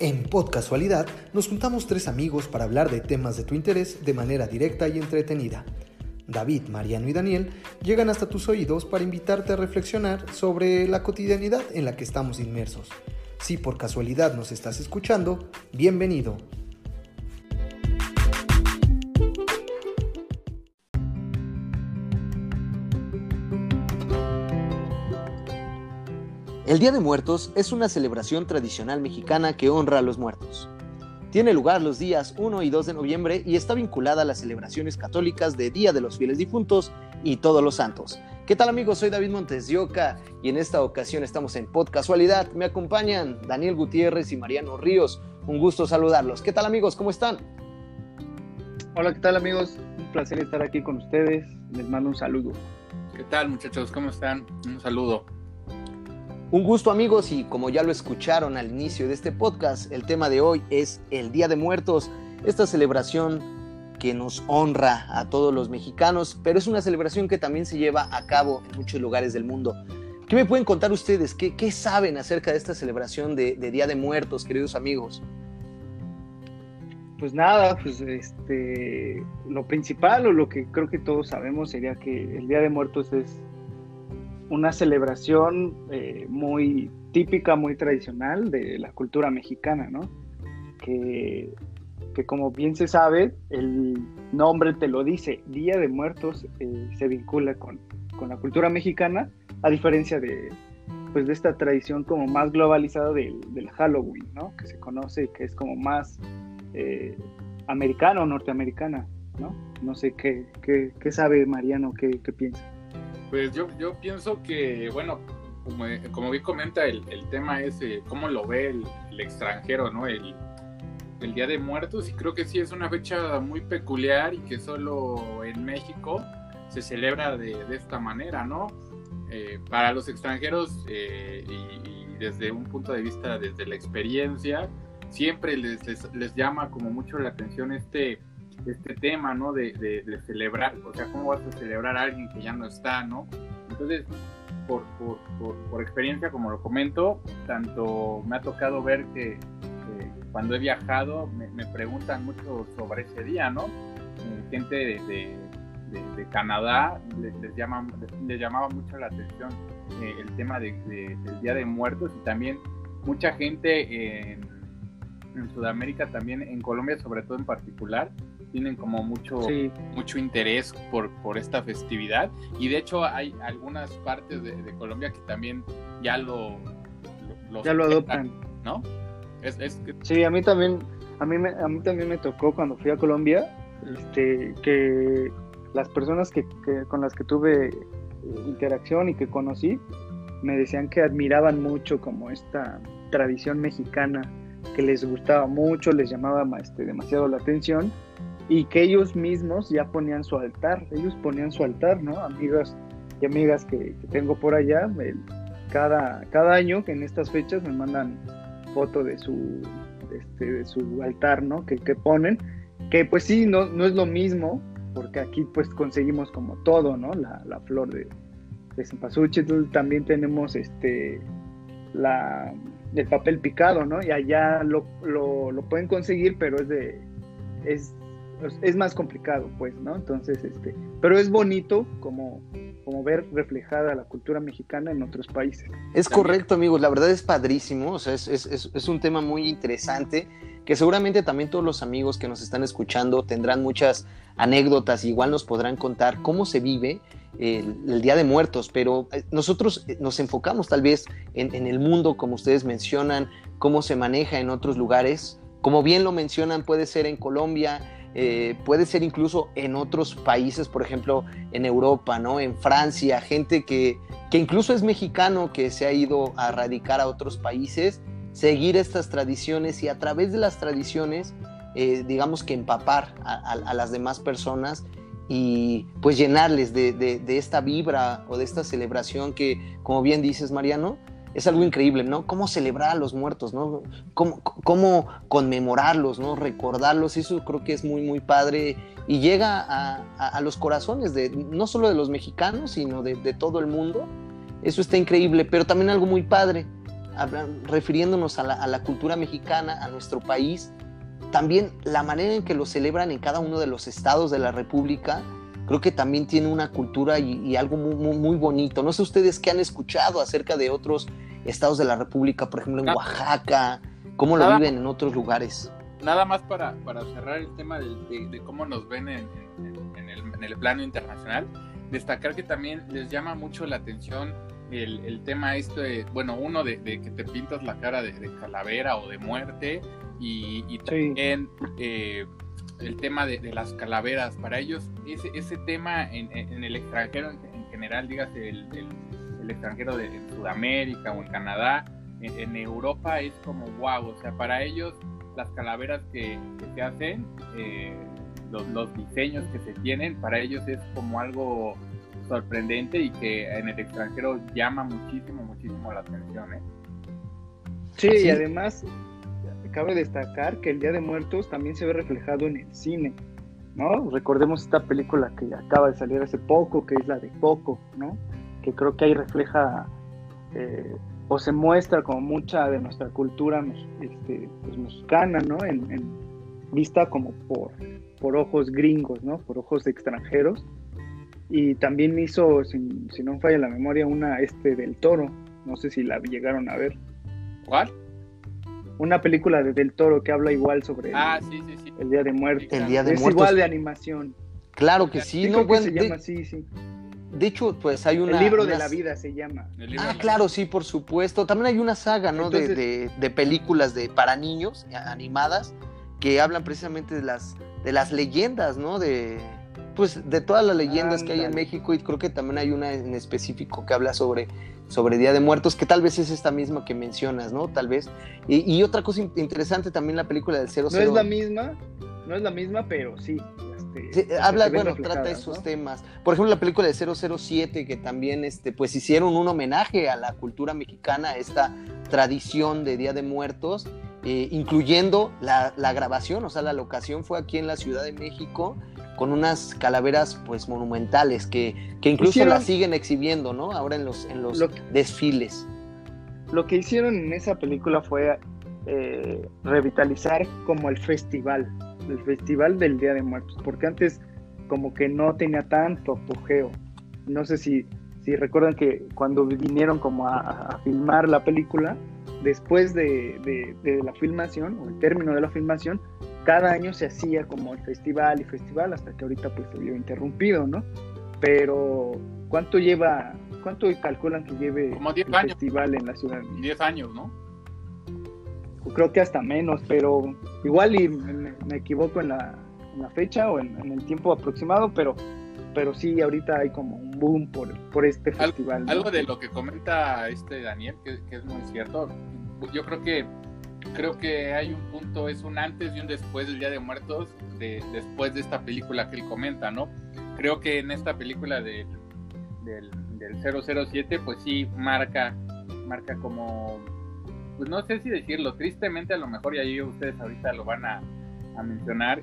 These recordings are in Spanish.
En Podcasualidad nos juntamos tres amigos para hablar de temas de tu interés de manera directa y entretenida. David, Mariano y Daniel llegan hasta tus oídos para invitarte a reflexionar sobre la cotidianidad en la que estamos inmersos. Si por casualidad nos estás escuchando, bienvenido. El Día de Muertos es una celebración tradicional mexicana que honra a los muertos. Tiene lugar los días 1 y 2 de noviembre y está vinculada a las celebraciones católicas de Día de los Fieles Difuntos y Todos los Santos. ¿Qué tal amigos? Soy David Montes de Oca y en esta ocasión estamos en Podcasualidad. Me acompañan Daniel Gutiérrez y Mariano Ríos. Un gusto saludarlos. ¿Qué tal amigos? ¿Cómo están? Hola, ¿qué tal amigos? Un placer estar aquí con ustedes. Les mando un saludo. ¿Qué tal muchachos? ¿Cómo están? Un saludo. Un gusto amigos y como ya lo escucharon al inicio de este podcast, el tema de hoy es el Día de Muertos, esta celebración que nos honra a todos los mexicanos, pero es una celebración que también se lleva a cabo en muchos lugares del mundo. ¿Qué me pueden contar ustedes? ¿Qué, qué saben acerca de esta celebración de, de, Día de Muertos, queridos amigos? Pues nada, pues este, lo principal o lo que creo que todos sabemos sería que el Día de Muertos es una celebración eh, muy típica, muy tradicional de la cultura mexicana, ¿no? Que, que, como bien se sabe, el nombre te lo dice, Día de Muertos eh, se vincula con, con, la cultura mexicana, a diferencia de, pues, de esta tradición como más globalizada del, del Halloween, ¿no? Que se conoce, que es como más eh, americano, norteamericana, ¿no? No sé qué, qué, qué sabe Mariano, qué, qué piensa. Pues yo, yo pienso que, bueno, como, como bien comenta, el, el tema es eh, cómo lo ve el, extranjero, ¿no? El, el Día de Muertos, y creo que sí es una fecha muy peculiar y que solo en México se celebra de, de esta manera, ¿no? Eh, para los extranjeros eh, y, y, desde un punto de vista, desde la experiencia, siempre les, les, les llama como mucho la atención este este tema, ¿no? De, de, celebrar, o sea, ¿cómo vas a celebrar a alguien que ya no está, ¿no? Entonces, por, por, por, experiencia, como lo comento, tanto me ha tocado ver que, que cuando he viajado me, me, preguntan mucho sobre ese día, ¿no? Eh, gente de, de, Canadá les, les, llama, les, llamaba mucho la atención eh, el tema del Día de Muertos y también mucha gente en, en Sudamérica, también en Colombia, sobre todo en particular, tienen como mucho, sí. mucho interés por, por esta festividad. Y de hecho hay algunas partes de, de Colombia que también ya lo, lo ya lo adoptan, ¿no? Es, es que... Sí, a mí también, a mí, me, a mí también me tocó cuando fui a Colombia, este, que las personas que, que con las que tuve interacción y que conocí, me decían que admiraban mucho como esta tradición mexicana, que les gustaba mucho, les llamaba este, demasiado la atención y que ellos mismos ya ponían su altar, ellos ponían su altar, ¿no? Amigas y amigas que, tengo por allá, cada, cada año que en estas fechas me mandan foto de su, este, de su altar, ¿no? Que, que, ponen, que pues sí, no, no es lo mismo, porque aquí pues conseguimos como todo, ¿no? La, la flor de, de también tenemos este, la, el papel picado, ¿no? Y allá lo, lo, lo pueden conseguir, pero es de, es es más complicado, pues, ¿no? Entonces, este, pero es bonito como, como ver reflejada la cultura mexicana en otros países. Es correcto, amigos, la verdad es padrísimo, o sea, es, es, es, un tema muy interesante que seguramente también todos los amigos que nos están escuchando tendrán muchas anécdotas, igual nos podrán contar cómo se vive el, el, Día de Muertos, pero eh, nosotros eh, nos enfocamos tal vez en, en el mundo, como ustedes mencionan, cómo se maneja en otros lugares. Como bien lo mencionan, puede ser en Colombia, eh, puede ser incluso en otros países, por ejemplo, en Europa, ¿no? En Francia, gente que, que incluso es mexicano, que se ha ido a radicar a otros países, seguir estas tradiciones y a través de las tradiciones, eh, digamos que empapar a, las demás personas y pues llenarles de, de esta vibra o de esta celebración que, como bien dices, Mariano, es algo increíble, ¿no? Cómo celebrar a los muertos, ¿no? Cómo, cómo conmemorarlos, ¿no? Recordarlos, eso creo que es muy, muy padre y llega a, a, los corazones de no solo de los mexicanos, sino de, todo el mundo. Eso está increíble, pero también algo muy padre. refiriéndonos a la, a la cultura mexicana, a nuestro país, también la manera en que lo celebran en cada uno de los estados de la República, creo que también tiene una cultura y, algo muy, muy, bonito. No sé ustedes qué han escuchado acerca de otros estados de la República, por ejemplo en Oaxaca, cómo lo viven en otros lugares. Nada más para, para cerrar el tema de, cómo nos ven en, el, plano internacional, destacar que también les llama mucho la atención el, tema este, bueno, uno de, que te pintas la cara de, calavera o de muerte y, también... Eh, el tema de, las calaveras. Para ellos, ese, ese tema en, el extranjero en, general, dígase el, el, extranjero de Sudamérica o en Canadá, en, Europa es como wow. O sea, para ellos, las calaveras que, se hacen, eh, los, los, diseños que se tienen, para ellos es como algo sorprendente y que en el extranjero llama muchísimo, muchísimo la atención. ¿eh? Sí, y además cabe destacar que el Día de Muertos también se ve reflejado en el cine, ¿no? Recordemos esta película que acaba de salir hace poco, que es la de Coco, ¿no? Que creo que ahí refleja eh, o se muestra como mucha de nuestra cultura este, pues, mexicana, ¿no? En, vista como por, por ojos gringos, ¿no? Por ojos extranjeros. Y también hizo, si, si no falla la memoria, una este del toro. No sé si la llegaron a ver. ¿Cuál? una película de Del Toro que habla igual sobre ah, el, Día de Muertos. El Día de es Muertos. igual de animación. Claro que sí, no, bueno, se llama sí, sí. De hecho, pues hay una... El libro de la vida se llama. Ah, claro, sí, por supuesto. También hay una saga, ¿no? de, de, películas de para niños animadas que hablan precisamente de las, de las leyendas, ¿no? De, pues de todas las leyendas que hay en México y creo que también hay una en específico que habla sobre sobre Día de Muertos, que tal vez es esta misma que mencionas, ¿no? Tal vez. Y, otra cosa interesante también la película del 00. No es la misma, no es la misma, pero sí. Este, habla, bueno, trata esos temas. Por ejemplo, la película de 007, que también, este, pues hicieron un homenaje a la cultura mexicana, esta tradición de Día de Muertos, eh, incluyendo la, la grabación, o sea, la locación fue aquí en la Ciudad de México con unas calaveras pues monumentales que, incluso las siguen exhibiendo, ¿no? Ahora en los, en los desfiles. Lo que hicieron en esa película fue eh, revitalizar como el festival, el festival del Día de Muertos, porque antes como que no tenía tanto apogeo. No sé si, si recuerdan que cuando vinieron como a, filmar la película, después de, de, la filmación o el término de la filmación, cada año se hacía como el festival y festival hasta que ahorita pues se vio interrumpido, ¿no? Pero ¿cuánto lleva, cuánto calculan que lleve el festival en la ciudad? 10 años, ¿no? Creo que hasta menos, pero igual y me, equivoco en la, fecha o en, el tiempo aproximado, pero pero sí, ahorita hay como un boom por, por este festival. Algo de lo que comenta este Daniel, que, que es muy cierto, yo creo que creo que hay un punto, es un antes y un después del Día de Muertos, de, después de esta película que él comenta, ¿no? Creo que en esta película del, del, 007, pues sí marca, marca como, pues no sé si decirlo, tristemente a lo mejor, y ahí ustedes ahorita lo van a, mencionar,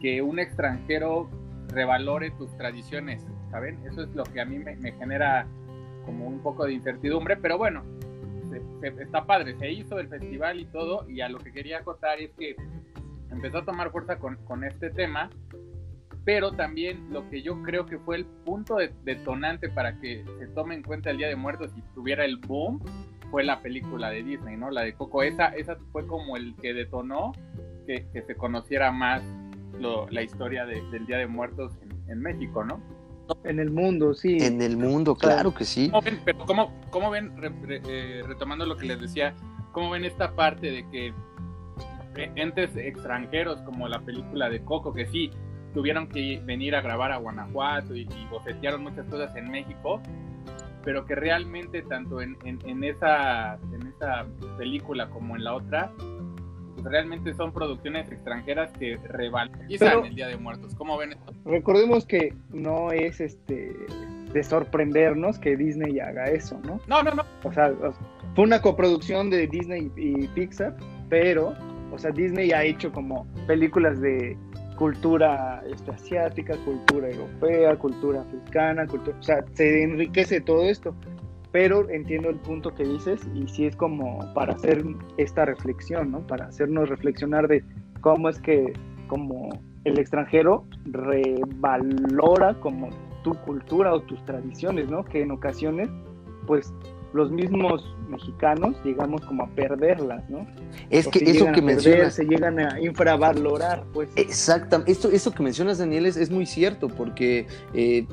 que un extranjero revalore tus tradiciones, ¿saben? Eso es lo que a mí me, me genera como un poco de incertidumbre, pero bueno, está padre, se hizo el festival y todo, y a lo que quería acotar es que empezó a tomar fuerza con, con este tema, pero también lo que yo creo que fue el punto detonante para que se tome en cuenta el Día de Muertos y tuviera el boom fue la película de Disney, ¿no? La de Coco, esa, esa fue como el que detonó que, que se conociera más lo, la historia del Día de Muertos en, en México, ¿no? En el mundo, sí. En el mundo, claro que sí. ¿Cómo ven, pero cómo, ven eh, retomando lo que les decía, cómo ven esta parte de que entes extranjeros como la película de Coco, que sí, tuvieron que venir a grabar a Guanajuato y, y bofetearon muchas cosas en México, pero que realmente tanto en, en, esa, en esa película como en la otra, pues, realmente son producciones extranjeras que revalorizan el Día de Muertos. ¿Cómo ven esto? Recordemos que no es este de sorprendernos que Disney haga eso, ¿no? No, no, no. O sea, fue una coproducción de Disney y Pixar, pero, o sea, Disney ha hecho como películas de cultura este, asiática, cultura europea, cultura africana, cultura, o sea, se enriquece todo esto. pero entiendo el punto que dices y sí es como para hacer esta reflexión, ¿no? Para hacernos reflexionar de cómo es que como el extranjero revalora como tu cultura o tus tradiciones, ¿no? Que en ocasiones, pues los mismos mexicanos llegamos como a perderlas, ¿no? Es que eso que mencionas... Se llegan a infravalorar, pues. Exactamente. Esto, esto que mencionas, Daniel, es, muy cierto, porque eh,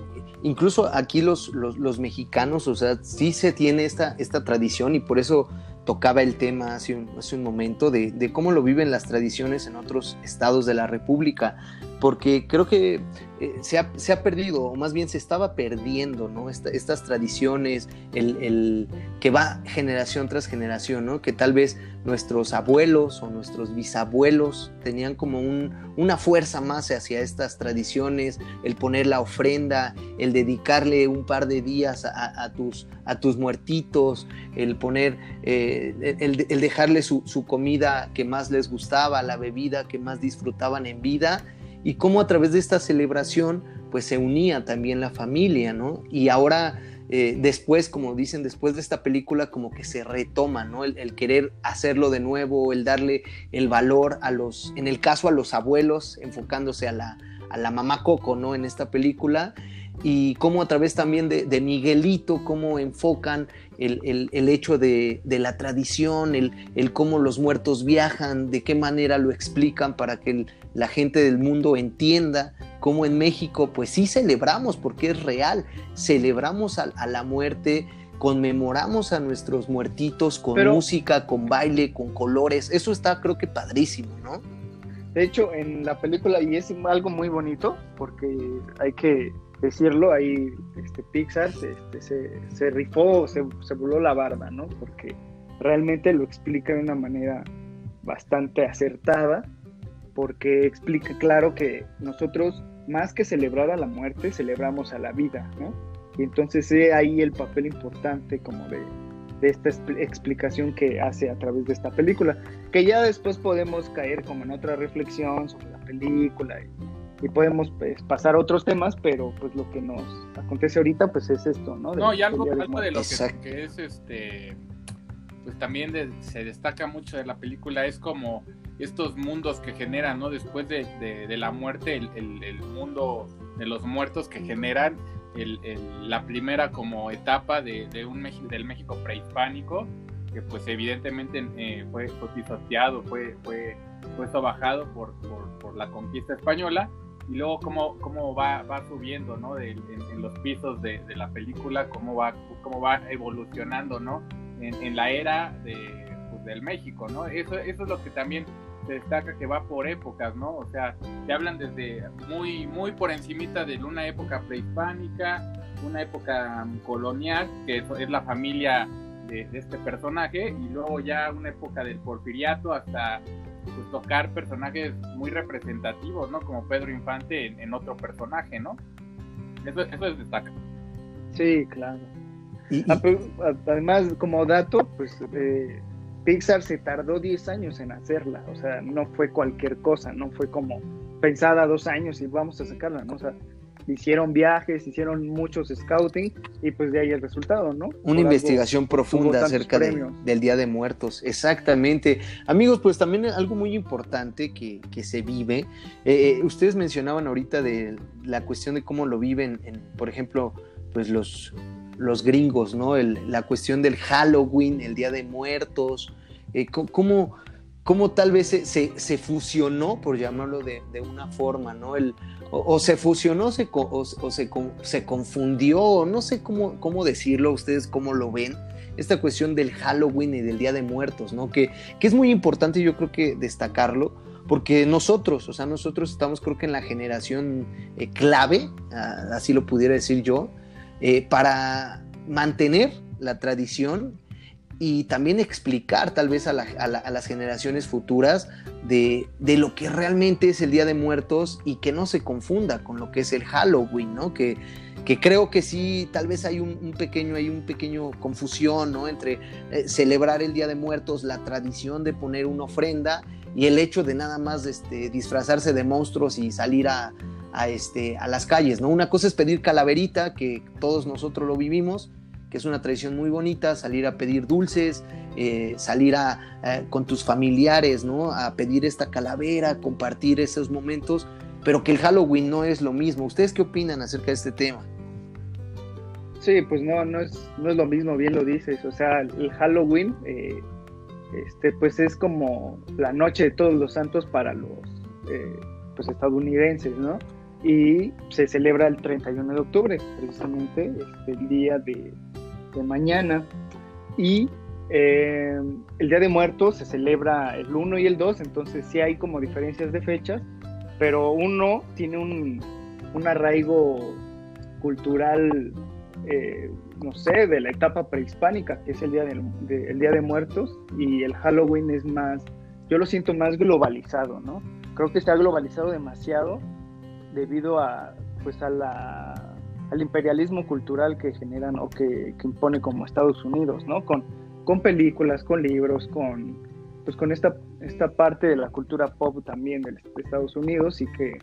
incluso aquí los, los, mexicanos, o sea, sí se tiene esta, esta tradición y por eso tocaba el tema hace un, hace un momento de, de, cómo lo viven las tradiciones en otros estados de la República porque creo que eh, se, ha, perdido, o más bien se estaba perdiendo, ¿no? estas tradiciones, el, que va generación tras generación, ¿no? Que tal vez nuestros abuelos o nuestros bisabuelos tenían como una fuerza más hacia estas tradiciones, el poner la ofrenda, el dedicarle un par de días a, tus, a tus muertitos, el poner, eh, el, el, dejarle su, su comida que más les gustaba, la bebida que más disfrutaban en vida y cómo a través de esta celebración pues se unía también la familia, ¿no? Y ahora eh, después, como dicen, después de esta película como que se retoma, ¿no? El, querer hacerlo de nuevo, el darle el valor a los, en el caso a los abuelos, enfocándose a la, a la mamá Coco, ¿no? En esta película y cómo a través también de, Miguelito, cómo enfocan el, hecho de, la tradición, el, el, cómo los muertos viajan, de qué manera lo explican para que la gente del mundo entienda cómo en México pues sí celebramos porque es real, celebramos a, la muerte, conmemoramos a nuestros muertitos con música, con baile, con colores, eso está creo que padrísimo, ¿no? De hecho, en la película, y es algo muy bonito, porque hay que decirlo, ahí este, Pixar este, se, se, rifó, se, se voló la barba, ¿no? Porque realmente lo explica de una manera bastante acertada porque explica claro que nosotros, más que celebrar a la muerte, celebramos a la vida, ¿no? Y entonces es ahí el papel importante como de, esta explicación que hace a través de esta película, que ya después podemos caer como en otra reflexión sobre la película y, podemos pues, pasar a otros temas, pero pues lo que nos acontece ahorita pues es esto, ¿no? no, y algo, de, algo de lo que, es este, pues también se destaca mucho de la película es como estos mundos que generan, ¿no? Después de, la muerte, el, mundo de los muertos que generan la primera como etapa de, un México, del México prehispánico, que pues evidentemente eh, fue, fue pisoteado, fue, fue, fue sobajado por, por, la conquista española, y luego cómo, cómo va, va subiendo, ¿no? en, los pisos de, la película, cómo va, cómo va evolucionando, ¿no? En, la era de, pues, del México, ¿no? Eso, eso es lo que también se destaca que va por épocas, ¿no? O sea, te hablan desde muy, muy por encimita de una época prehispánica, una época colonial, que es, la familia de, este personaje, y luego ya una época del porfiriato hasta pues, tocar personajes muy representativos, ¿no? Como Pedro Infante en, otro personaje, ¿no? Eso, eso destaca. Sí, claro. Además, como dato, pues eh, Pixar se tardó 10 años en hacerla, o sea, no fue cualquier cosa, no fue como pensada dos años y vamos a sacarla, ¿no? O sea, hicieron viajes, hicieron muchos scouting y pues de ahí el resultado, ¿no? Una investigación profunda acerca del Día de Muertos, exactamente. Amigos, pues también algo muy importante que, se vive, eh, eh, ustedes mencionaban ahorita de la cuestión de cómo lo viven, en, por ejemplo, pues los los gringos, ¿no? la cuestión del Halloween, el Día de Muertos, eh, cómo, tal vez se, fusionó, por llamarlo de, una forma, ¿no? El, o, se fusionó se, o, se, se, confundió, no sé cómo, cómo decirlo, ustedes cómo lo ven, esta cuestión del Halloween y del Día de Muertos, ¿no? Que, que es muy importante yo creo que destacarlo, porque nosotros, o sea, nosotros estamos creo que en la generación eh, clave, así lo pudiera decir yo, eh, para mantener la tradición y también explicar tal vez a, las generaciones futuras de, lo que realmente es el Día de Muertos y que no se confunda con lo que es el Halloween, ¿no? Que, que creo que sí, tal vez hay un, pequeño, hay un pequeño confusión, ¿no? Entre eh, celebrar el Día de Muertos, la tradición de poner una ofrenda y el hecho de nada más este, disfrazarse de monstruos y salir a, a, este, a las calles, ¿no? Una cosa es pedir calaverita, que todos nosotros lo vivimos, que es una tradición muy bonita, salir a pedir dulces, eh, salir a, con tus familiares, ¿no? A pedir esta calavera, compartir esos momentos, pero que el Halloween no es lo mismo. ¿Ustedes qué opinan acerca de este tema? Sí, pues no, no es, no es lo mismo, bien lo dices. O sea, el Halloween, eh, este, pues es como la noche de todos los santos para los eh, pues estadounidenses, ¿no? Y se celebra el 31 de octubre, precisamente este, el día de, mañana. Y eh, el Día de Muertos se celebra el 1 y el 2, entonces sí hay como diferencias de fechas, pero uno tiene un, un arraigo cultural eh, no sé, de la etapa prehispánica, que es el día de, Día de Muertos, y el Halloween es más, yo lo siento más globalizado, ¿no? Creo que está globalizado demasiado debido a, pues a la, al imperialismo cultural que generan o que, impone como Estados Unidos, ¿no? Con, con películas, con libros, con, pues con esta, esta parte de la cultura pop también de, Estados Unidos y que,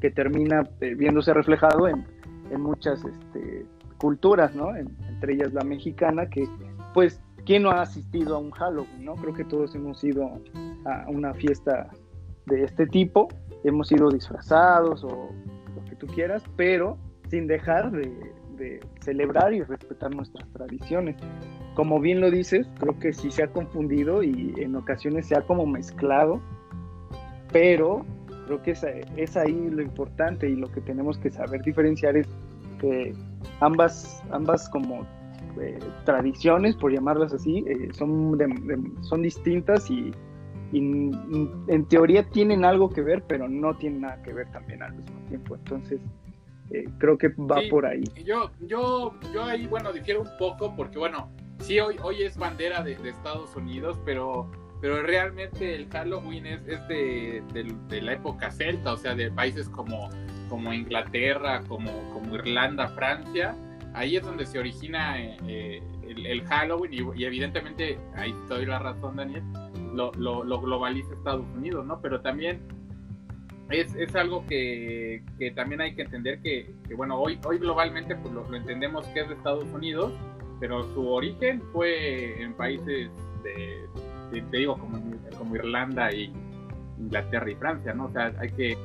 que termina eh, viéndose reflejado en, en muchas este, culturas, ¿no? entre ellas la mexicana, que pues, ¿quién no ha asistido a un Halloween, no? Creo que todos hemos ido a una fiesta de este tipo, hemos ido disfrazados o lo que tú quieras, pero sin dejar de, de celebrar y respetar nuestras tradiciones. Como bien lo dices, creo que sí se ha confundido y en ocasiones se ha como mezclado, pero creo que es, es ahí lo importante y lo que tenemos que saber diferenciar es que ambas, ambas como eh, tradiciones, por llamarlas así, eh, son, son distintas y, en teoría tienen algo que ver, pero no tienen nada que ver también al mismo tiempo. Entonces, eh, creo que va por ahí. Yo, yo, yo ahí, bueno, difiero un poco porque, bueno, sí, hoy, hoy es bandera de, Estados Unidos, pero, pero realmente el Halloween es, es de, de, la época celta, o sea, de países como como Inglaterra, como, como Irlanda, Francia, ahí es donde se origina eh, el, Halloween y, evidentemente, ahí te doy la razón, Daniel, lo, lo, globaliza Estados Unidos, ¿no? Pero también es, es algo que, que, también hay que entender que, que, bueno, hoy, hoy globalmente pues lo, entendemos que es de Estados Unidos, pero su origen fue en países de, te digo, como, como Irlanda y Inglaterra y Francia, ¿no? O sea, hay que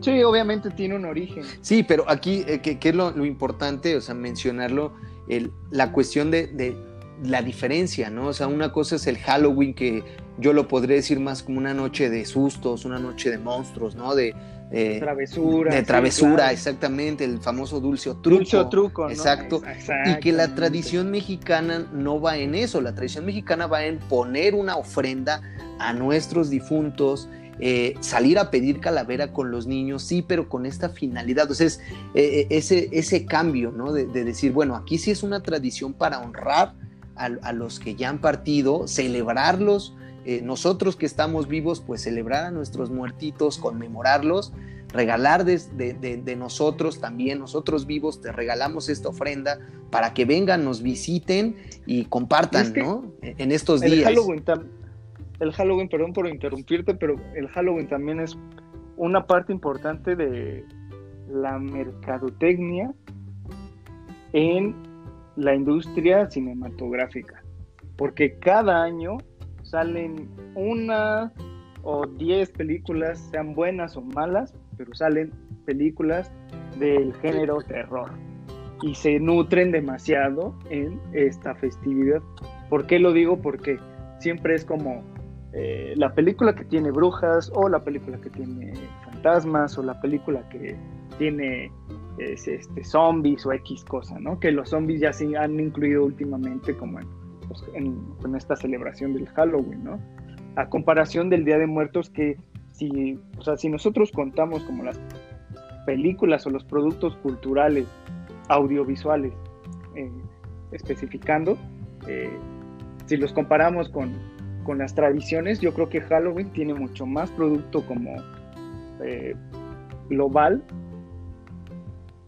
Sí, obviamente tiene un origen. Sí, pero aquí, eh, ¿qué, es lo, importante? O sea, mencionarlo, el, la cuestión de, la diferencia, ¿no? O sea, una cosa es el Halloween, que yo lo podría decir más como una noche de sustos, una noche de monstruos, ¿no? De, eh, travesura. De travesura, exactamente, el famoso dulce o truco. Dulce o truco, Exacto. Y que la tradición mexicana no va en eso, la tradición mexicana va en poner una ofrenda a nuestros difuntos, eh, salir a pedir calavera con los niños, sí, pero con esta finalidad. Entonces, eh, eh, ese, ese cambio, ¿no? De, decir, bueno, aquí sí es una tradición para honrar a, los que ya han partido, celebrarlos, nosotros que estamos vivos, pues celebrar a nuestros muertitos, conmemorarlos, regalar de, nosotros también, nosotros vivos, te regalamos esta ofrenda para que vengan, nos visiten y compartan, ¿no? En estos días. Halloween el Halloween, perdón por interrumpirte, pero el Halloween también es una parte importante de la mercadotecnia en la industria cinematográfica, porque cada año salen una o diez películas, sean buenas o malas, pero salen películas del género terror y se nutren demasiado en esta festividad. ¿Por qué lo digo? Porque siempre es como eh, la película que tiene brujas o la película que tiene fantasmas o la película que tiene este, zombies o X cosa, ¿no? Que los zombies ya se han incluido últimamente como pues, en, esta celebración del Halloween, ¿no? A comparación del Día de Muertos que si, o sea, si nosotros contamos como las películas o los productos culturales audiovisuales eh, especificando, eh, si los comparamos con con las tradiciones, yo creo que Halloween tiene mucho más producto como eh, global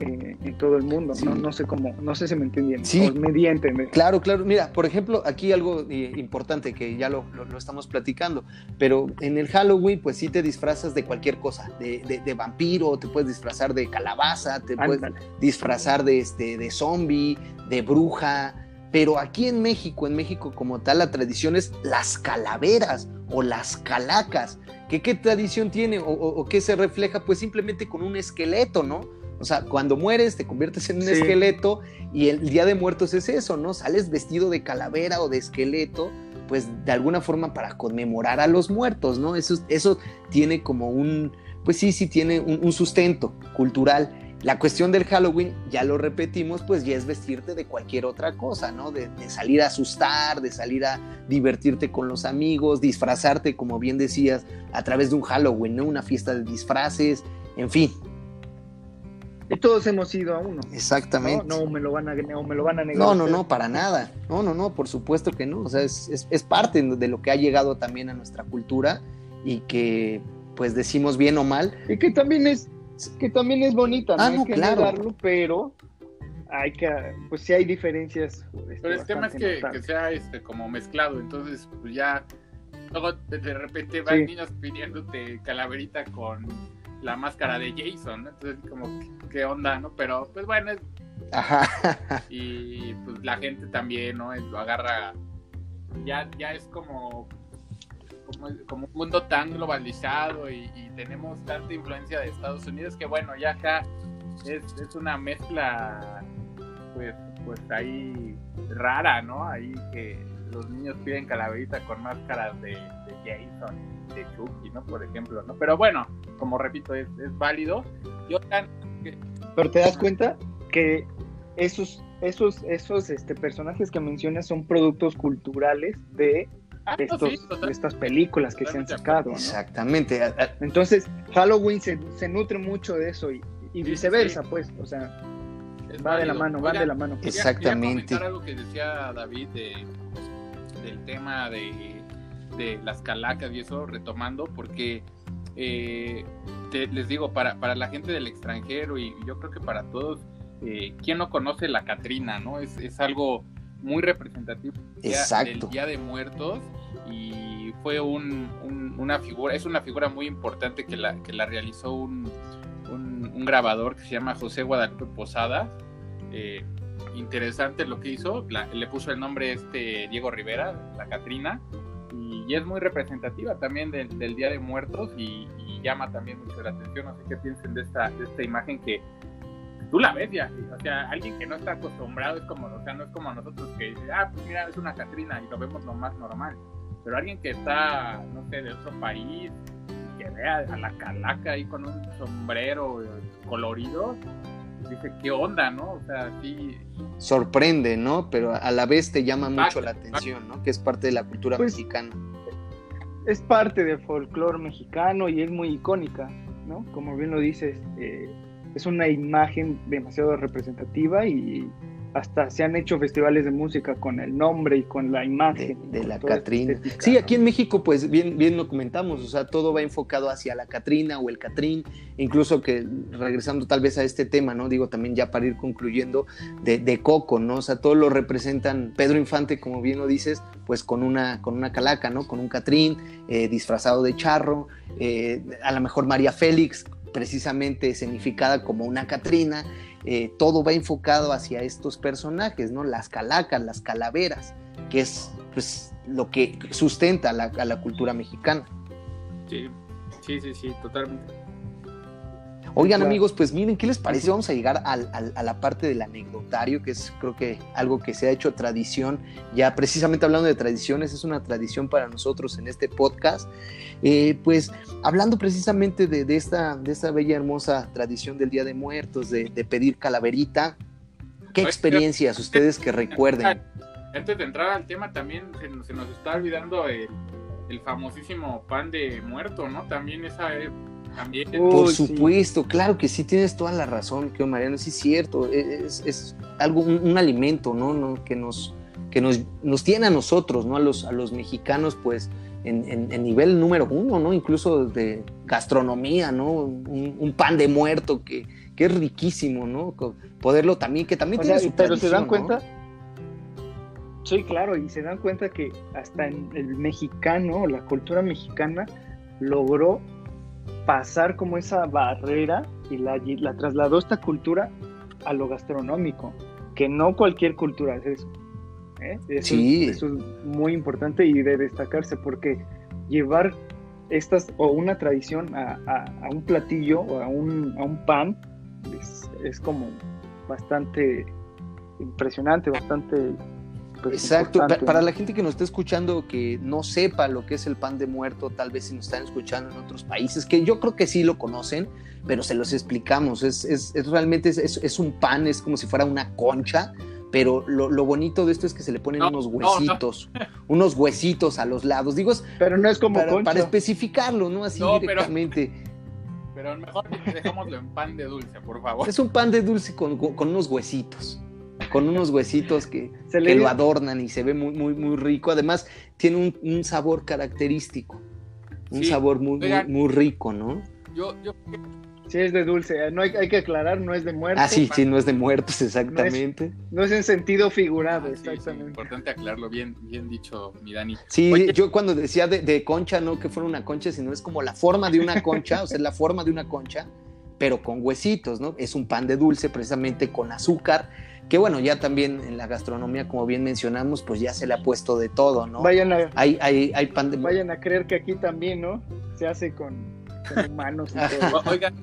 eh, en todo el mundo. Sí. No, no sé cómo, no sé si me entienden. Sí. O me di a entender. Claro, claro. Mira, por ejemplo, aquí algo eh, importante que ya lo, lo- lo estamos platicando, pero en el Halloween, pues sí te disfrazas de cualquier cosa, de, de- de vampiro, te puedes disfrazar de calabaza, te puedes disfrazar de, este, de zombie, de bruja. Pero aquí en México, en México como tal, la tradición es las calaveras o las calacas. ¿Qué, qué tradición tiene o, o- o qué se refleja? Pues simplemente con un esqueleto, ¿no? O sea, cuando mueres te conviertes en un Sí. esqueleto y el Día de Muertos es eso, ¿no? Sales vestido de calavera o de esqueleto, pues de alguna forma para conmemorar a los muertos, ¿no? Eso, eso tiene como un, pues sí, sí tiene un, un sustento cultural. La cuestión del Halloween, ya lo repetimos, pues ya es vestirte de cualquier otra cosa, ¿no? De, de salir a asustar, de salir a divertirte con los amigos, disfrazarte, como bien decías, a través de un Halloween, ¿no? Una fiesta de disfraces, en fin, Y todos hemos ido a uno. exactamente. No, no me lo van a, no me lo van a negar. No, no, no, para nada. No, no, no, por supuesto que no. O sea, es, es- es parte de lo que ha llegado también a nuestra cultura y que, pues, decimos bien o mal. Y que también es, que también es bonita, no Ah, hay no, que claro. negarlo, pero hay que, pues sí hay diferencias. este, Pero el tema es que, sea este como mezclado, entonces pues ya luego de, repente van Sí. niños pidiéndote calaverita con la máscara de Jason, ¿no? entonces como ¿qué, onda, ¿no? Pero pues bueno, es- Ajá. y pues la gente también, ¿no? Lo agarra, ya, ya es como, como, un mundo tan globalizado y, tenemos tanta influencia de Estados Unidos que bueno, ya acá es, una mezcla, pues, pues ahí rara, ¿no? Ahí que los niños piden calaverita con máscaras de, de Jason, de Chucky, ¿no? Por ejemplo, ¿no? Pero bueno, como repito, es, es válido. Y otra, Pero te das cuenta que esos, esos, esos este, personajes que mencionas son productos culturales de, Ah, no, estos, sí, de estas películas que se han de sacado. ¿no? Exactamente. Entonces, Halloween se, se nutre mucho de eso y, y viceversa, sí. pues, o sea, es va de la válido. mano, va de la mano. Quería- Exactamente. Quería comentar algo que decía David de, del tema de, de las calacas y eso, retomando, porque eh, te- les digo, para, para la gente del extranjero y yo creo que para todos, eh, ¿quién no conoce la Catrina? no Es, es algo muy representativo del día- Exacto. del Día de Muertos y fue un, un- una figura, es una figura muy importante que la, que la realizó un, un, grabador que se llama José Guadalupe Posadas. Eh, interesante lo que hizo, la- le puso el nombre este Diego Rivera, la Catrina, y, y es muy representativa también del, del Día de Muertos y, y llama también mucho la atención. No sé qué piensen de esta, de esta imagen que tú la ves ya, o sea, alguien que no está acostumbrado es como, o sea, no es como nosotros que dice, ah, pues mira, es una Catrina y lo vemos lo más normal, pero alguien que está, no sé, de otro país, que vea a la calaca ahí con un sombrero colorido, dice, ¿qué onda, no? O sea, sí, sorprende, ¿no? Pero a la vez te llama mucho la atención, ¿no? Que es parte de la cultura Pues, mexicana. es parte del folclore mexicano y es muy icónica, ¿no? Como bien lo dices, eh, es una imagen demasiado representativa y hasta se han hecho festivales de música con el nombre y con la imagen. de la Catrina. estética, Sí, ¿no? aquí en México, pues bien, bien lo comentamos, o sea, todo va enfocado hacia la Catrina o el Catrín, incluso que regresando tal vez a este tema, ¿no? Digo, también ya para ir concluyendo, de, de Coco, ¿no? O sea, todos lo representan, Pedro Infante, como bien lo dices, pues con una, con una calaca, ¿no? Con un Catrín, eh, disfrazado de charro, eh, a lo mejor María Félix, precisamente escenificada como una Catrina, eh, todo va enfocado hacia estos personajes, ¿no? Las calacas, las calaveras, que es pues lo que sustenta a la, a la cultura mexicana. sí, sí, sí, sí, totalmente. Oigan Claro. amigos, pues miren, ¿qué les parece? Vamos a llegar al- al- a la parte del anecdotario, que es creo que algo que se ha hecho tradición, ya precisamente hablando de tradiciones, es una tradición para nosotros en este podcast. Eh, pues hablando precisamente de, de esta, de esta bella, hermosa tradición del Día de Muertos, de, de pedir calaverita, ¿qué experiencias ustedes que recuerden? Antes de entrar al tema, también se, nos- se nos está olvidando el, el famosísimo pan de muerto, ¿no? También esa es, también Por Uy, sí. supuesto, claro que sí, tienes toda la razón, que Mariano, sí es cierto, e, es, es algo, un, un alimento, ¿no? ¿no? Que, nos, que nos, nos tiene a nosotros, ¿no? A los, a los mexicanos, pues, en, en- en nivel número uno, ¿no? Incluso de gastronomía, ¿no? Un, un pan de muerto que, que es riquísimo, ¿no? Poderlo también, que también tiene su Pero se dan cuenta, sí, claro, y se dan cuenta que hasta en el mexicano, la cultura mexicana, logró pasar como esa barrera y la, la trasladó esta cultura a lo gastronómico, que no cualquier cultura es eso. ¿eh? Eso, sí. es, eso es muy importante y de destacarse porque llevar estas o una tradición a, a, un platillo o a un, a un pan es, es, como bastante impresionante, bastante... Pues, Exacto, importante. para la gente que nos está escuchando que no sepa lo que es el pan de muerto, tal vez si nos están escuchando en otros países, que yo creo que sí lo conocen, pero se los explicamos, es, es, es realmente es, es, un pan, es como si fuera una concha, pero lo, lo, bonito de esto es que se le ponen no, unos huesitos, no, no. unos huesitos a los lados. Digo, pero no es como para, para especificarlo, ¿no? Así directamente. Pero, pero, mejor dejémoslo en pan de dulce, por favor. Es un pan de dulce con, con, con unos huesitos. Con unos huesitos que, que lo adornan y se ve muy, muy, muy rico. Además, tiene un, un sabor característico. Un sí, sabor muy, oigan, muy, muy, rico, ¿no? Yo, yo Sí, es de dulce. No hay, hay, que aclarar, no es de muertos. Ah, sí, sí, no es de muertos, exactamente. No es, no es en sentido figurado, ah, sí, exactamente. Sí, importante aclararlo, bien, bien dicho, mi Dani. Sí, Oye, yo cuando decía de, de, concha, no que fuera una concha, sino es como la forma de una concha, o sea, la forma de una concha, pero con huesitos, ¿no? Es un pan de dulce, precisamente con azúcar, que bueno, ya también en la gastronomía, como bien mencionamos, pues ya se le ha puesto de todo, ¿no? Vayan a, hay, hay, hay pan de... Vayan a creer que aquí también, ¿no? Se hace con, con humanos y todo. Oigan,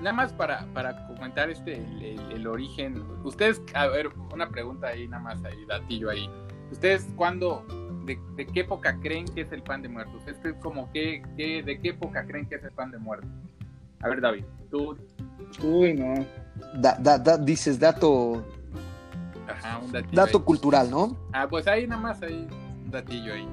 nada más para, para comentar este el, el, el, origen. Ustedes, a ver, una pregunta ahí, nada más ahí, datillo ahí. ¿Ustedes cuándo, de, de qué época creen que es el pan de muertos? Este es como que, que, ¿de qué época creen que es el pan de muertos? A ver, David, tú. Uy, no. Da, da, da, dices dato. Ajá, un datillo Dato ahí. cultural, ¿no? Ah, pues ahí nada más ahí, un datillo ahí.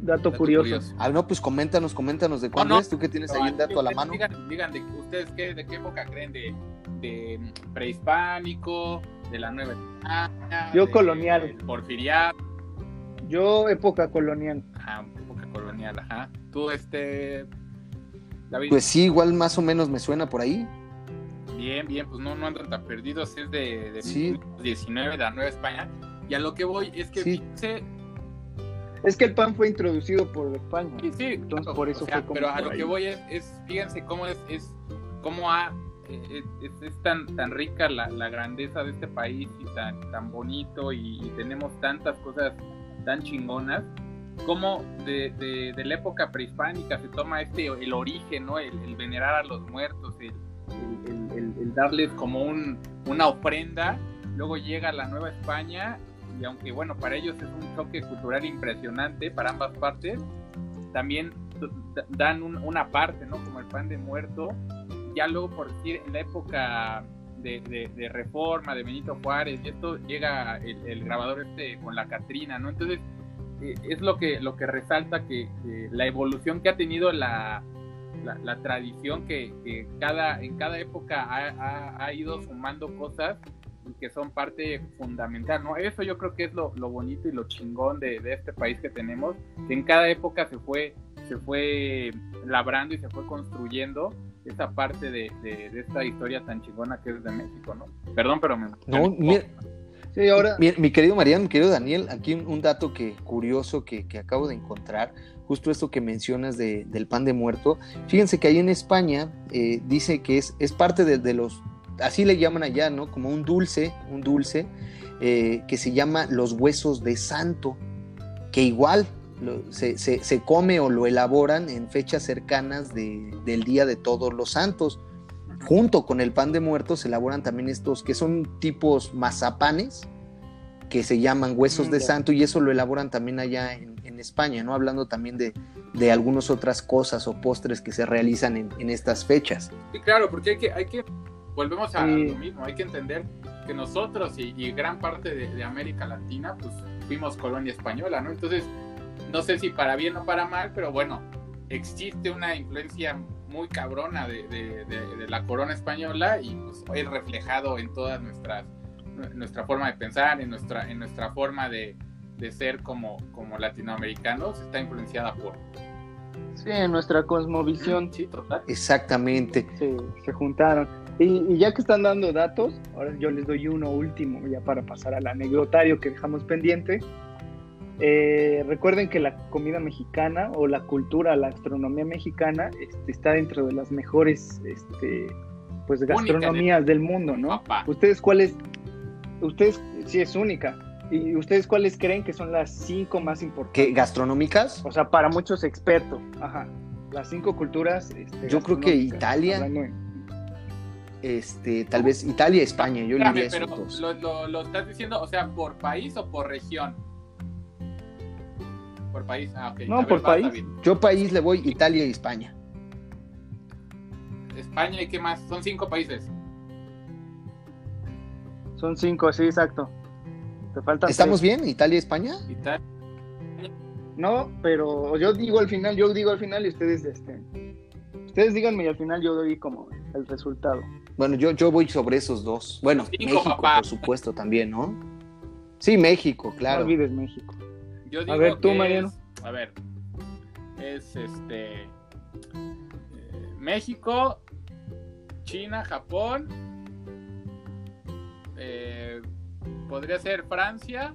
Dato, dato curioso. curioso. Ah, no, pues coméntanos, coméntanos de cuándo no, no, es, tú que tienes no, ahí un dato a la mano. Digan, digan de ustedes qué, de qué época creen, de, de prehispánico, de la nueva España, Yo de, colonial. De porfiriato. Yo época colonial. Ajá, época colonial, ajá. Tú, este, David. Pues sí, igual más o menos me suena por ahí. Bien, bien, pues no, no andan tan perdidos, es de, de sí. 19 de la Nueva España. Y a lo que voy es que Sí. Es que el pan fue introducido por España. Sí, sí, Entonces claro, por eso o sea, fue como Pero a lo ahí. que voy es, es fíjense cómo es, es cómo ha, eh, es, es tan, tan rica la, la, grandeza de este país y tan, tan bonito y, y tenemos tantas cosas tan chingonas. Como de, de, de, la época prehispánica se toma este el origen, ¿no? El, el venerar a los muertos, el, el, el darles como un, una ofrenda. Luego llega la Nueva España y aunque bueno, para ellos es un choque cultural impresionante para ambas partes, también dan un, una parte, ¿no? Como el pan de muerto. Ya luego, por decir, en la época de, de, de Reforma, de Benito Juárez, y esto llega el, el, grabador este con la Catrina, ¿no? Entonces, eh, es lo que, lo que resalta que, que la evolución que ha tenido la, la, la tradición que, que, cada, en cada época ha, ha, ha ido sumando cosas que son parte fundamental, ¿no? Eso yo creo que es lo, lo bonito y lo chingón de, de, este país que tenemos, que en cada época se fue, se fue labrando y se fue construyendo esa parte de, de, de esta historia tan chingona que es de México, ¿no? Perdón, pero me... No, mira, sí, ahora... mi, mi, querido Mariano, mi querido Daniel, aquí un, un dato que curioso que, que, acabo de encontrar, justo esto que mencionas de, del pan de muerto, fíjense que ahí en España eh, dice que es, es parte de, de los así le llaman allá, ¿no? Como un dulce, un dulce eh, que se llama los huesos de santo, que igual lo, se, se, se, come o lo elaboran en fechas cercanas de, del Día de Todos los Santos. Junto con el pan de muertos se elaboran también estos que son tipos mazapanes, que se llaman huesos de santo, y eso lo elaboran también allá en España, ¿no? Hablando también de, de, algunas otras cosas o postres que se realizan en, en estas fechas. Sí, claro, porque hay que, hay que volvemos a sí. lo mismo, hay que entender que nosotros y, y gran parte de, de, América Latina, pues fuimos colonia española, ¿no? Entonces, no sé si para bien o para mal, pero bueno, existe una influencia muy cabrona de, de, de la corona española y pues es reflejado en todas nuestras nuestra forma de pensar, en nuestra, en nuestra forma de, ser como, como latinoamericanos, está influenciada por, Sí, en nuestra cosmovisión. Sí, total. Exactamente. Sí, se juntaron. Y, ya que están dando datos, ahora yo les doy uno último ya para pasar al anecdotario que dejamos pendiente. Eh, recuerden que la comida mexicana o la cultura, la gastronomía mexicana este, está dentro de las mejores este, pues, gastronomías del mundo, ¿no? ¿Ustedes cuáles? Ustedes, sí, es única. ¿Y ustedes cuáles creen que son las cinco más importantes? ¿Qué, ¿Gastronómicas? O sea, para muchos expertos. Ajá. Las cinco culturas. Este, yo creo que Italia. Este, tal vez Italia, España. Yo diría pero Lo, lo, estás diciendo, o sea, por país o por región. Por país. Ah, ok. No, por país. Yo país le voy Italia y España. España y qué más. Son cinco países. Son cinco, sí, exacto. ¿Estamos bien? ¿Italia y España? Italia. No, pero yo digo al final, yo digo al final y ustedes este, ustedes díganme y al final yo doy como el resultado. Bueno, yo, yo voy sobre esos dos. Bueno, México, por supuesto, también, ¿no? Sí, México, claro. No olvides México. a ver, tú, Mariano. a ver, es este. Eh, México, China, Japón. Eh, podría ser Francia.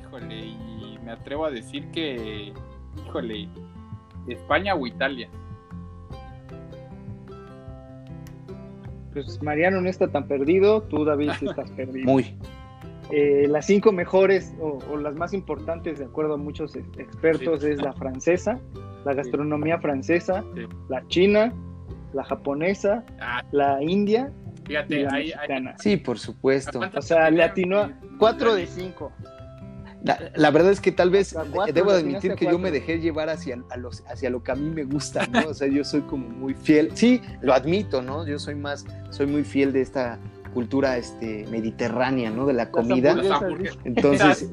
Híjole, y me atrevo a decir que. Híjole, España o Italia. Pues Mariano no está tan perdido, tú David sí estás perdido. Muy. Eh, las cinco mejores o, las más importantes, de acuerdo a muchos expertos, es la francesa, la gastronomía francesa, la china, la japonesa, ah. la india Fíjate, y la mexicana. Sí, por supuesto. O sea, le atinó cuatro de cinco. La, verdad es que tal vez debo admitir que yo me dejé llevar hacia, los, hacia lo que a mí me gusta, ¿no? O sea, yo soy como muy fiel. Sí, lo admito, ¿no? Yo soy más, soy muy fiel de esta cultura este, mediterránea, ¿no? De la comida. Entonces,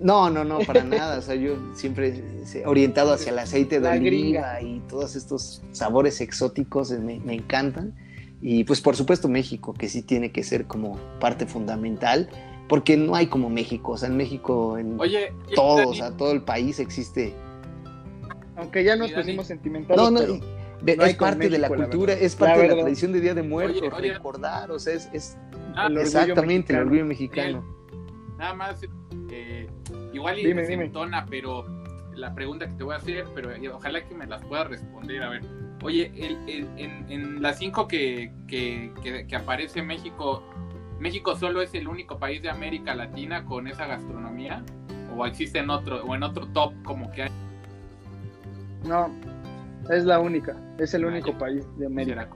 no, no, no, para nada. O sea, yo siempre orientado hacia el aceite de oliva y todos estos sabores exóticos me, me encantan. Y pues por supuesto México, que sí tiene que ser como parte fundamental porque no hay como México, o sea, en México, en todo, o sea, todo el país existe. Aunque ya nos pusimos sentimentales. No, no, es parte de la cultura, es parte de la tradición de Día de Muertos, recordar, o sea, es, ah, exactamente el orgullo mexicano. Nada más, eh, igual y me entona, pero la pregunta que te voy a hacer, pero ojalá que me las pueda responder, a ver. Oye, en, en, las cinco que, que, que aparece México, ¿México solo es el único país de América Latina con esa gastronomía? ¿O existe en otro, o en otro top como que hay? No, es la única, es el ah, único país de América.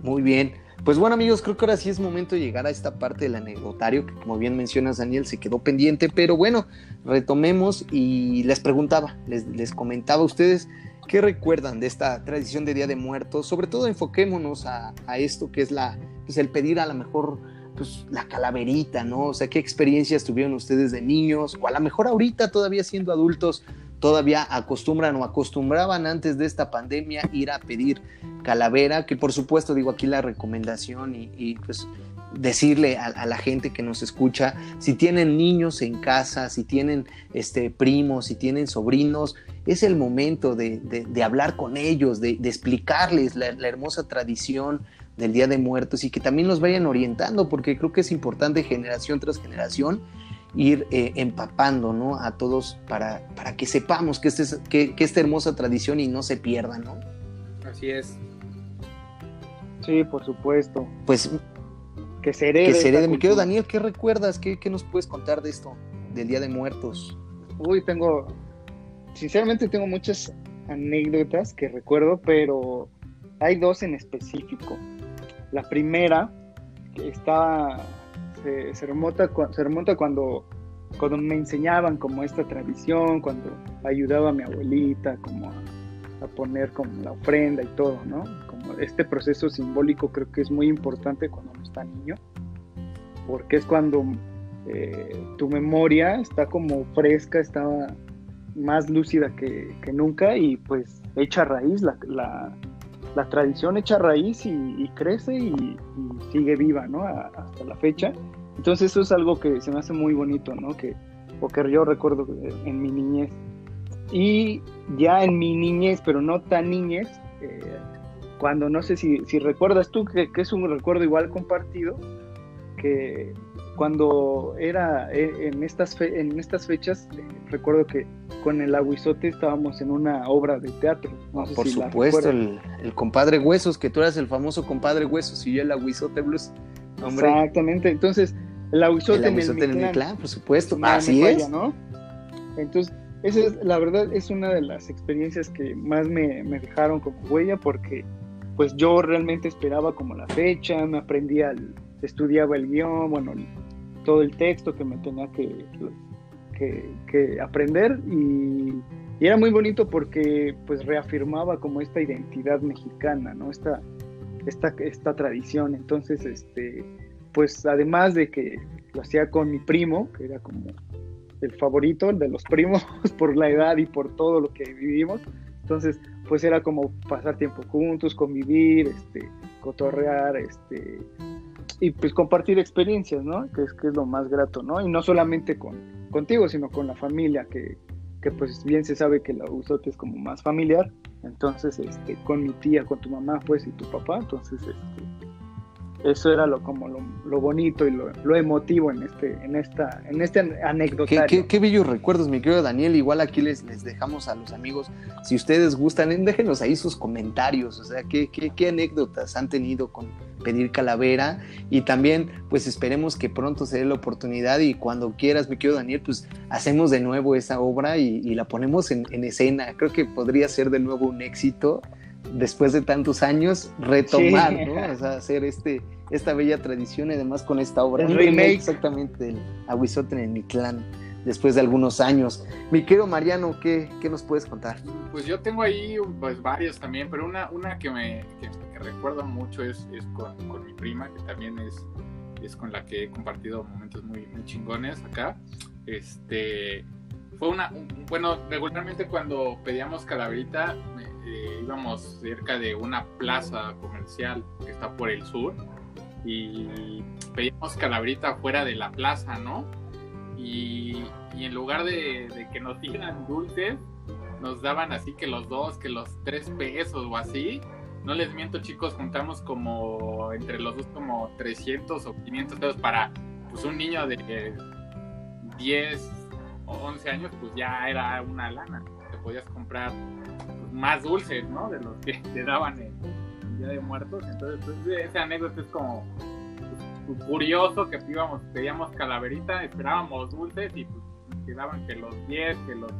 Muy bien. Pues bueno amigos, creo que ahora sí es momento de llegar a esta parte del anecdotario que como bien mencionas Daniel se quedó pendiente, pero bueno, retomemos y les preguntaba, les, les comentaba a ustedes qué recuerdan de esta tradición de Día de Muertos, sobre todo enfoquémonos a, a esto que es la, pues el pedir a la mejor pues la calaverita, ¿no? O sea, ¿qué experiencias tuvieron ustedes de niños? O a lo mejor ahorita, todavía siendo adultos, todavía acostumbran o acostumbraban antes de esta pandemia ir a pedir calavera, que por supuesto digo aquí la recomendación y, pues decirle a, la gente que nos escucha, si tienen niños en casa, si tienen este, primos, si tienen sobrinos, es el momento de, hablar con ellos, de, explicarles la, hermosa tradición del Día de Muertos y que también nos vayan orientando, porque creo que es importante generación tras generación ir eh, empapando ¿no? a todos para, para que sepamos que, este que, esta hermosa tradición y no se pierda, ¿no? Así es. Sí, por supuesto. Pues que se herede. Que se herede. Mi querido Daniel, ¿qué recuerdas? ¿Qué, ¿Qué, nos puedes contar de esto, del Día de Muertos? Uy, tengo, sinceramente tengo muchas anécdotas que recuerdo, pero hay dos en específico. La primera está, se, remonta, se remonta cuando, cuando me enseñaban como esta tradición, cuando ayudaba a mi abuelita como a, poner como la ofrenda y todo, ¿no? Como este proceso simbólico creo que es muy importante cuando uno está niño, porque es cuando eh, tu memoria está como fresca, está más lúcida que, nunca y pues echa raíz la, la tradición echa raíz y, crece y, sigue viva, ¿no? hasta la fecha. Entonces eso es algo que se me hace muy bonito, ¿no? Que, o que yo recuerdo en mi niñez. Y ya en mi niñez, pero no tan niñez, eh, cuando no sé si, si recuerdas tú que, que, es un recuerdo igual compartido, que cuando era eh, en estas, en estas fechas, eh, recuerdo que con el aguizote estábamos en una obra de teatro. Por supuesto, el, compadre Huesos, que tú eras el famoso compadre Huesos y yo el aguizote blues. Exactamente, entonces el aguizote, el en, el clan, por supuesto, así es. ¿no? Entonces, esa es, la verdad es una de las experiencias que más me, me dejaron como huella porque pues yo realmente esperaba como la fecha, me aprendía, el, estudiaba el guion, bueno, todo el texto que me tenía que, que, aprender y, era muy bonito porque pues reafirmaba como esta identidad mexicana, ¿no? Esta, esta, esta tradición. Entonces, este, pues además de que lo hacía con mi primo, que era como el favorito, el de los primos, por la edad y por todo lo que vivimos. Entonces, pues era como pasar tiempo juntos, convivir, este, cotorrear, este, y pues compartir experiencias, ¿no? Que es, que es lo más grato, ¿no? Y no solamente con, contigo, sino con la familia, que, que pues bien se sabe que la usote es como más familiar, entonces, este, con mi tía, con tu mamá, pues, y tu papá, entonces, este, eso era lo como lo, bonito y lo, emotivo en este en esta en este anécdota qué, qué, bellos recuerdos mi querido Daniel igual aquí les, les dejamos a los amigos si ustedes gustan déjenos ahí sus comentarios o sea qué, qué anécdotas han tenido con pedir calavera. Y también pues esperemos que pronto se dé la oportunidad y cuando quieras mi querido Daniel pues hacemos de nuevo esa obra y, la ponemos en, en escena. Creo que podría ser de nuevo un éxito después de tantos años, retomar, ¿no? O sea, hacer este, esta bella tradición y además con esta obra. El remake. Exactamente, el Aguizote en mi clan, después de algunos años. Mi querido Mariano, ¿qué, ¿qué, nos puedes contar? Pues yo tengo ahí pues varios también, pero una, una que me que, recuerdo mucho es, es con, con, mi prima, que también es, es con la que he compartido momentos muy, muy chingones acá. Este, fue una, bueno, regularmente cuando pedíamos calaverita eh, íbamos cerca de una plaza comercial que está por el sur y pedíamos calaverita fuera de la plaza, ¿no? Y, y en lugar de, que nos dieran dulces, nos daban así que los dos, que los tres pesos o así. No les miento, chicos, juntamos como entre los dos como 300 o 500 pesos para pues un niño de 10 o 11 años, pues ya era una lana. Te podías comprar pues, más dulces, ¿no? De los que te daban en el Día de Muertos. Entonces, pues, esa anécdota es como pues, curioso que íbamos, pedíamos calaverita, esperábamos dulces y pues nos quedaban que los 10, que los,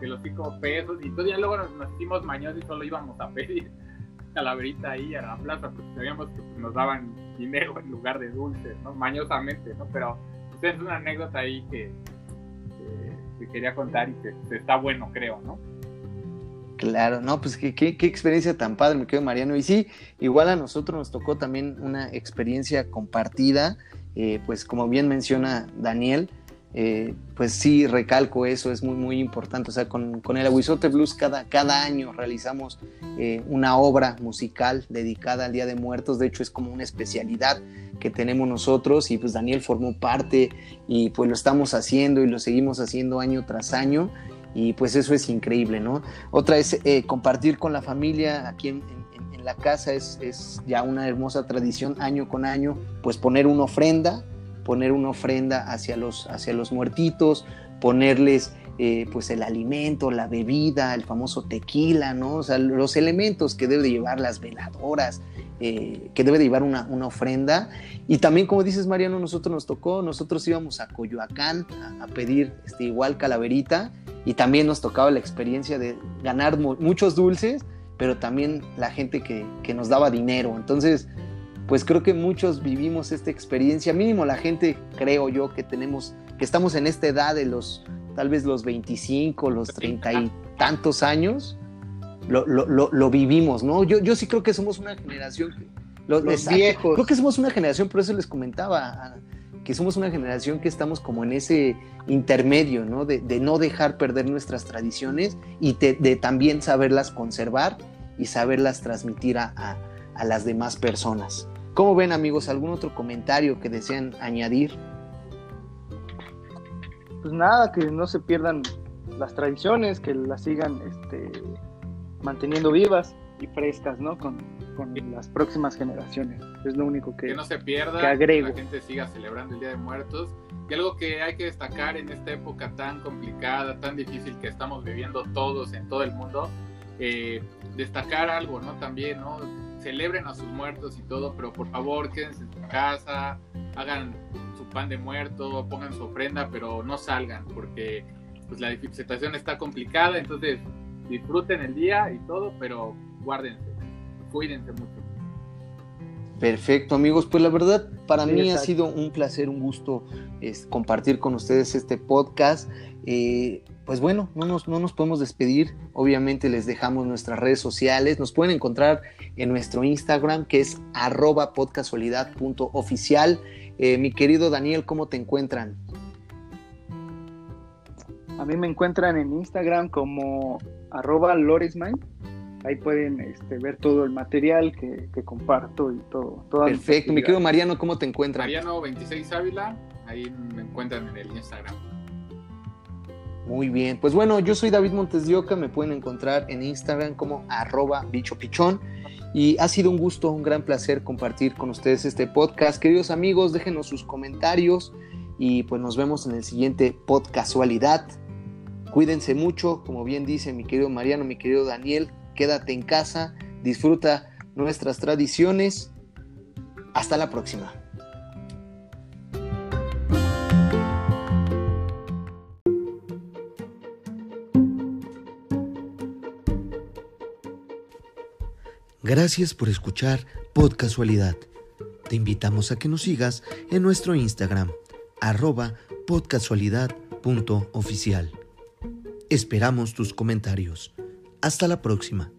que los 5 pesos. Y entonces ya luego nos, hicimos mañosos y solo íbamos a pedir calaverita ahí a la plaza, porque sabíamos que pues, nos daban dinero en lugar de dulces, ¿no? Mañosamente, ¿no? Pero es una anécdota ahí que, quería contar y que está bueno, creo, ¿no? Claro, no, pues qué, qué, experiencia tan padre, me quedo Mariano. Y sí, igual a nosotros nos tocó también una experiencia compartida, eh, pues como bien menciona Daniel, eh, pues sí, recalco eso, es muy, muy importante. O sea, con, con el Aguizote Blues cada, cada año realizamos eh, una obra musical dedicada al Día de Muertos. De hecho, es como una especialidad que tenemos nosotros y pues Daniel formó parte y pues lo estamos haciendo y lo seguimos haciendo año tras año y pues eso es increíble, ¿no? Otra es eh, compartir con la familia aquí en, la casa, es, ya una hermosa tradición año con año, pues poner una ofrenda, poner una ofrenda hacia los, hacia los muertitos, ponerles eh, pues el alimento, la bebida, el famoso tequila, ¿no? O sea, los elementos que debe de llevar las veladoras, eh, que debe de llevar una, ofrenda. Y también, como dices, Mariano, nosotros nos tocó, nosotros íbamos a Coyoacán a, pedir este, igual calaverita y también nos tocaba la experiencia de ganar muchos dulces, pero también la gente que, que nos daba dinero. Entonces, pues creo que muchos vivimos esta experiencia, mínimo la gente, creo yo, que tenemos, que estamos en esta edad de los tal vez los 25, los 30 y tantos años, lo, lo, lo, vivimos, ¿no? Yo, yo sí creo que somos una generación, los, viejos. Creo que somos una generación, por eso les comentaba, que somos una generación que estamos como en ese intermedio, ¿no? De, no dejar perder nuestras tradiciones y de, también saberlas conservar y saberlas transmitir a, a, a las demás personas. ¿Cómo ven amigos? ¿Algún otro comentario que desean añadir? pues nada, que no se pierdan las tradiciones, que las sigan este, manteniendo vivas y frescas, ¿no? Con, con las próximas generaciones. Es lo único que, que no se pierda, que agrego. la gente siga celebrando el Día de Muertos. Y algo que hay que destacar en esta época tan complicada, tan difícil que estamos viviendo todos en todo el mundo, eh, destacar algo, ¿no? También, ¿no? Celebren a sus muertos y todo, pero por favor quédense en su casa, hagan su pan de muerto, pongan su ofrenda, pero no salgan porque pues la situación está complicada, entonces disfruten el día y todo, pero guárdense, cuídense mucho. Perfecto, amigos. Pues la verdad, para mí ha sido un placer, un gusto es, compartir con ustedes este podcast. Eh, pues bueno, no nos, no nos podemos despedir. Obviamente les dejamos nuestras redes sociales. Nos pueden encontrar en nuestro Instagram, que es arroba podcasualidad.oficial. Eh, mi querido Daniel, ¿cómo te encuentran? A mí me encuentran en Instagram como arroba ahí pueden este, ver todo el material que, comparto y todo. Perfecto. Mi querido Mariano, ¿cómo te encuentras? Mariano26 Ávila, ahí me encuentran en el Instagram. Muy bien, pues bueno, yo soy David Montes de Oca, me pueden encontrar en Instagram como arroba bichopichón y ha sido un gusto, un gran placer compartir con ustedes este podcast. Queridos amigos, déjenos sus comentarios y pues nos vemos en el siguiente podcasualidad. Cuídense mucho, como bien dice mi querido Mariano, mi querido Daniel, quédate en casa, disfruta nuestras tradiciones. Hasta la próxima. Gracias por escuchar Podcasualidad. Te invitamos a que nos sigas en nuestro Instagram, arroba podcasualidad.oficial. Esperamos tus comentarios. Hasta la próxima.